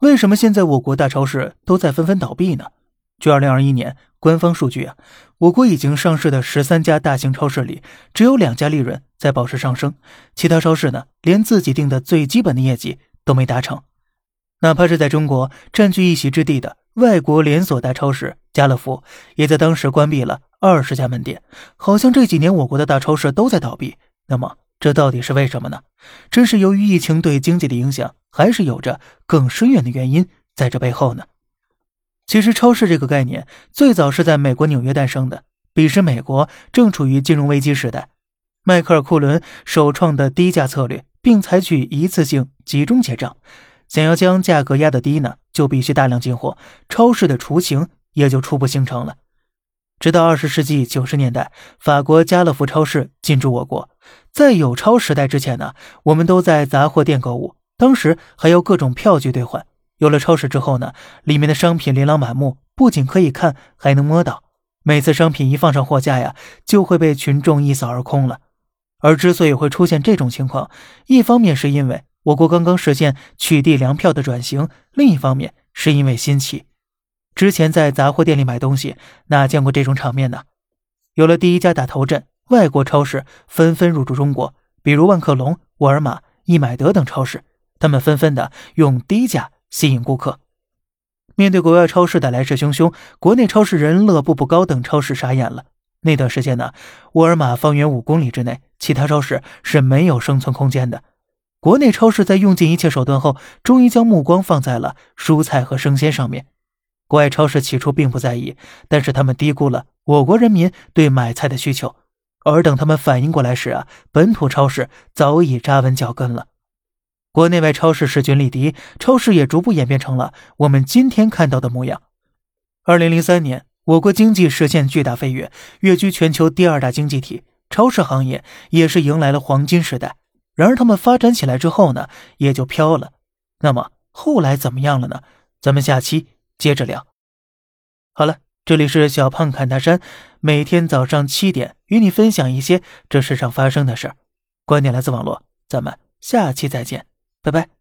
为什么现在我国大超市都在纷纷倒闭呢？据二零二一年官方数据啊，我国已经上市的十三家大型超市里，只有两家利润在保持上升，其他超市呢，连自己定的最基本的业绩都没达成。哪怕是在中国占据一席之地的外国连锁大超市家乐福，也在当时关闭了二十家门店。好像这几年我国的大超市都在倒闭。那么这到底是为什么呢？真是由于疫情对经济的影响，还是有着更深远的原因在这背后呢？其实，超市这个概念最早是在美国纽约诞生的。彼时，美国正处于金融危机时代，迈克尔·库伦首创的低价策略，并采取一次性集中结账。想要将价格压得低呢，就必须大量进货，超市的雏形也就初步形成了。直到二十世纪九十年代，法国家乐福超市进驻我国。在有超时代之前呢，我们都在杂货店购物，当时还有各种票据兑换。有了超市之后呢，里面的商品琳琅满目，不仅可以看，还能摸到。每次商品一放上货架呀，就会被群众一扫而空了。而之所以会出现这种情况，一方面是因为我国刚刚实现取缔粮票的转型，另一方面是因为新奇。之前在杂货店里买东西，哪见过这种场面呢？有了第一家打头阵，外国超市纷纷入驻中国，比如万客隆、沃尔玛、易买得等超市，他们纷纷的用低价。吸引顾客。面对国外超市的来势汹汹，国内超市人乐步步高等超市傻眼了。那段时间呢，沃尔玛方圆五公里之内，其他超市是没有生存空间的。国内超市在用尽一切手段后，终于将目光放在了蔬菜和生鲜上面。国外超市起初并不在意，但是他们低估了我国人民对买菜的需求。而等他们反应过来时啊，本土超市早已扎稳脚跟了。国内外超市势均力敌，超市也逐步演变成了我们今天看到的模样。二零零三年，我国经济实现巨大飞跃，跃居全球第二大经济体，超市行业也是迎来了黄金时代。然而，他们发展起来之后呢，也就飘了。那么后来怎么样了呢？咱们下期接着聊。好了，这里是小胖侃大山，每天早上七点与你分享一些这世上发生的事儿，观点来自网络，咱们下期再见。拜拜。